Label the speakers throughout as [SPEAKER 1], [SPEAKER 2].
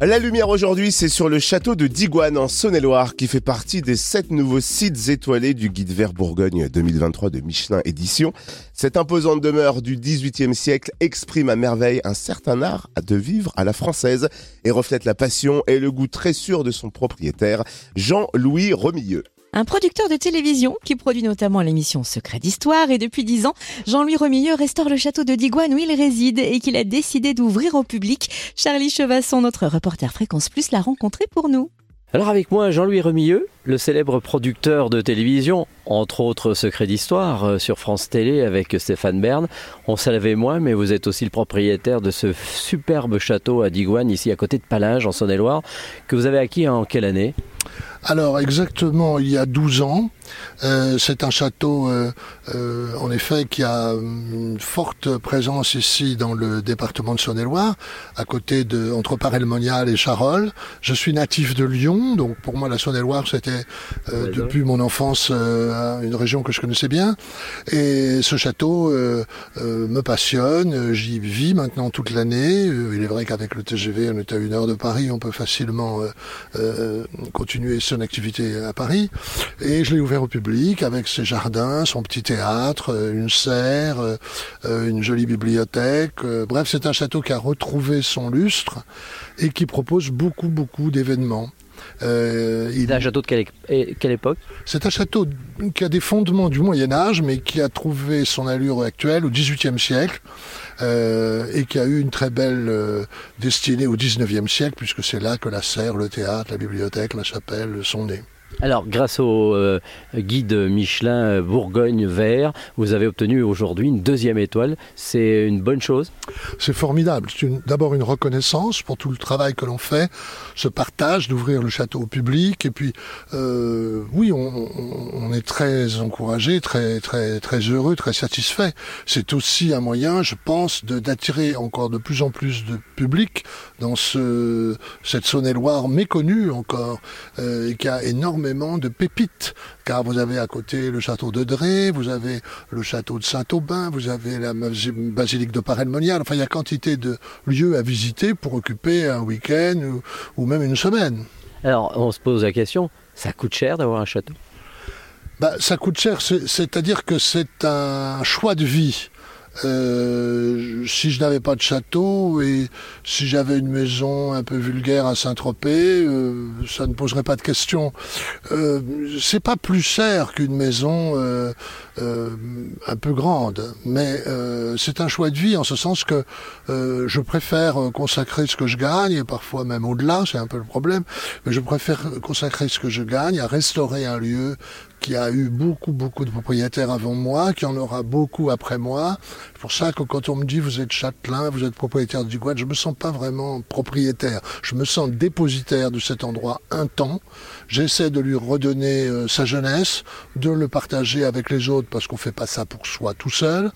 [SPEAKER 1] La lumière aujourd'hui, c'est sur le château de Digoine en Saône-et-Loire qui fait partie des sept nouveaux sites étoilés du guide vert Bourgogne 2023 de Michelin Édition. Cette imposante demeure du XVIIIe siècle exprime à merveille un certain art de vivre à la française et reflète la passion et le goût très sûr de son propriétaire, Jean-Louis Remilleux.
[SPEAKER 2] Un producteur de télévision qui produit notamment l'émission Secret d'Histoire et depuis dix ans, Jean-Louis Remilleux restaure le château de Digoine où il réside et qu'il a décidé d'ouvrir au public. Charlie Chevasson, notre reporter Fréquence Plus, l'a rencontré pour nous.
[SPEAKER 3] Alors avec moi, Jean-Louis Remilleux, le célèbre producteur de télévision, entre autres Secret d'Histoire euh, sur France Télé avec Stéphane Bern. On savait moins, mais vous êtes aussi le propriétaire de ce superbe château à Digoine, ici à côté de Palinges, en Saône-et-Loire, que vous avez acquis en quelle année?
[SPEAKER 4] Alors exactement il y a 12 ans, euh, c'est un château euh, euh, en effet qui a une forte présence ici dans le département de Saône-et-Loire, à côté de entre Paray-le-Monial et Charolles. Je suis natif de Lyon, donc pour moi la Saône-et-Loire c'était depuis mon enfance une région que je connaissais bien. Et ce château me passionne, j'y vis maintenant toute l'année. il est vrai qu'avec le TGV on est à une heure de Paris, on peut facilement continuer son activité à Paris. Et je l'ai ouvert au public avec ses jardins, son petit théâtre, euh, une serre, euh, euh, une jolie bibliothèque. Bref, c'est un château qui a retrouvé son lustre et qui propose beaucoup, beaucoup d'événements.
[SPEAKER 3] Euh, il... C'est un château de quelle, quelle époque?
[SPEAKER 4] C'est un château qui a des fondements du Moyen Âge, mais qui a trouvé son allure actuelle au XVIIIe siècle. Euh, et qui a eu une très belle destinée au XIXe siècle, puisque c'est là que la serre, le théâtre, la bibliothèque, la chapelle sont nés.
[SPEAKER 3] Alors, grâce au euh, guide Michelin euh, Bourgogne Vert, vous avez obtenu aujourd'hui une deuxième étoile. C'est une bonne chose?
[SPEAKER 4] C'est formidable. C'est d'abord une reconnaissance pour tout le travail que l'on fait, ce partage d'ouvrir le château au public. Et puis, euh, oui, on, est très encouragé, très, très, très heureux, très satisfait. C'est aussi un moyen, je pense, d'attirer encore de plus en plus de public dans ce, cette Saône-et-Loire méconnue encore, et qui a énormément de pépites, car vous avez à côté le château de Dré, vous avez le château de Saint-Aubin, vous avez la basilique de Paray-le-Monial, enfin il y a quantité de lieux à visiter pour occuper un week-end ou, même une semaine.
[SPEAKER 3] Alors on se pose la question, ça coûte cher d'avoir un château?
[SPEAKER 4] Bah, Ça coûte cher, c'est-à-dire que c'est un choix de vie. Euh, si je n'avais pas de château et si j'avais une maison un peu vulgaire à Saint-Tropez, euh, ça ne poserait pas de question. Euh, c'est pas plus cher qu'une maison euh, un peu grande, mais c'est un choix de vie en ce sens que je préfère consacrer ce que je gagne et parfois même au-delà, c'est un peu le problème, mais je préfère consacrer ce que je gagne à restaurer un lieu qui a eu beaucoup, beaucoup de propriétaires avant moi, qui en aura beaucoup après moi. C'est pour ça que quand on me dit vous êtes châtelain, vous êtes propriétaire du Guad, je me sens pas vraiment propriétaire. Je me sens dépositaire de cet endroit un temps. J'essaie de lui redonner euh, sa jeunesse, de le partager avec les autres parce qu'on fait pas ça pour soi tout seul.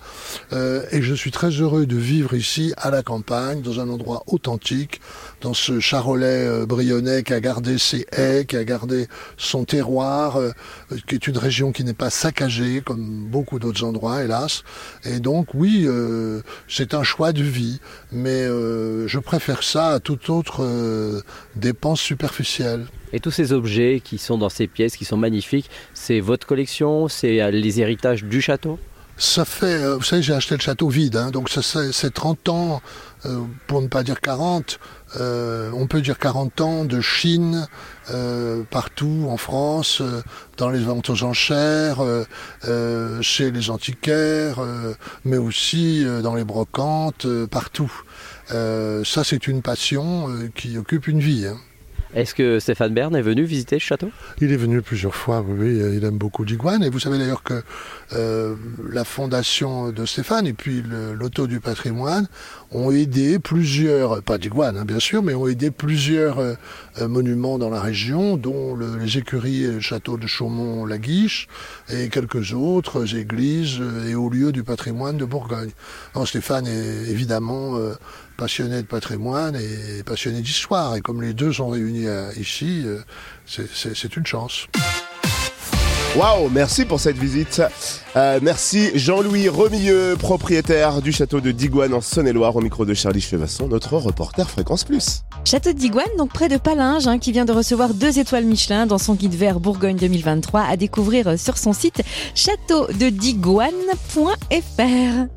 [SPEAKER 4] Euh, et je suis très heureux de vivre ici à la campagne, dans un endroit authentique, dans ce Charolais euh, brionnais qui a gardé ses haies, qui a gardé son terroir, qui est une région qui n'est pas saccagée comme beaucoup d'autres endroits, hélas. Et donc oui, euh, c'est un choix de vie, mais euh, je préfère ça à toute autre euh, dépense superficielle.
[SPEAKER 3] Et tous ces objets qui sont dans ces pièces, qui sont magnifiques, c'est votre collection, c'est les héritages du château?
[SPEAKER 4] Ça fait, vous savez, j'ai acheté le château vide, hein, donc ça c'est 30 ans, pour ne pas dire 40, euh, on peut dire 40 ans de Chine euh, partout en France, euh, dans les ventes aux enchères, chez les antiquaires, mais aussi dans les brocantes, partout. ça, c'est une passion qui occupe une vie. Hein.
[SPEAKER 3] Est-ce que Stéphane Bern est venu visiter ce château?
[SPEAKER 4] Il est venu plusieurs fois, oui, il aime beaucoup Digoine. Et vous savez d'ailleurs que euh, la fondation de Stéphane et puis l'auto du patrimoine ont aidé plusieurs, pas Digoine hein, bien sûr, mais ont aidé plusieurs euh, euh, monuments dans la région, dont les écuries et le château de Chaumont-la-Guiche et quelques autres églises et hauts lieux du patrimoine de Bourgogne. Stéphane est évidemment passionné de patrimoine et passionné d'histoire. Et comme les deux sont réunis ici, c'est une chance.
[SPEAKER 1] Waouh, merci pour cette visite. Euh, merci Jean-Louis Remilleux, propriétaire du château de Digoine en Saône-et-Loire, au micro de Charlie Chevasson, notre reporter Fréquence Plus.
[SPEAKER 2] Château de Digoine, donc près de Palinges, hein, qui vient de recevoir deux étoiles Michelin dans son guide vert Bourgogne 2023 à découvrir sur son site châteaudedigoine.fr.